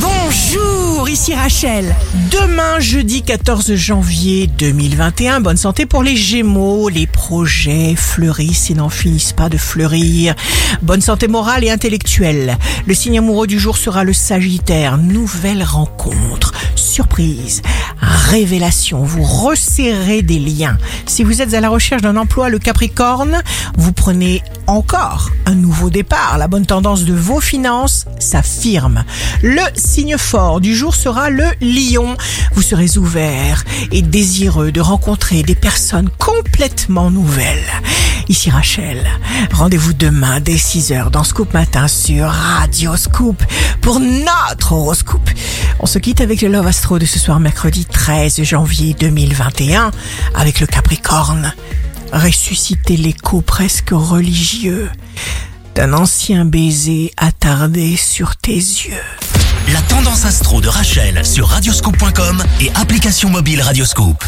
Bonjour, ici Rachel. Demain, jeudi 14 janvier 2021, bonne santé pour les Gémeaux. Les projets fleurissent et n'en finissent pas de fleurir. Bonne santé morale et intellectuelle. Le signe amoureux du jour sera le Sagittaire. Nouvelle rencontre, surprise, révélation. Vous resserrez des liens. Si vous êtes à la recherche d'un emploi, le Capricorne, vous prenez encore un nouveau départ. La bonne tendance de vos finances s'affirme. Le signe fort du jour sera le lion. Vous serez ouvert et désireux de rencontrer des personnes complètement nouvelles. Ici Rachel, rendez-vous demain dès 6h dans Scoop Matin sur Radio Scoop pour notre horoscope. On se quitte avec le Love Astro de ce soir mercredi 13 janvier 2021 avec le Capricorne. Ressusciter l'écho presque religieux d'un ancien baiser attardé sur tes yeux. La tendance astro de Rachel sur radioscope.com et application mobile Radioscope.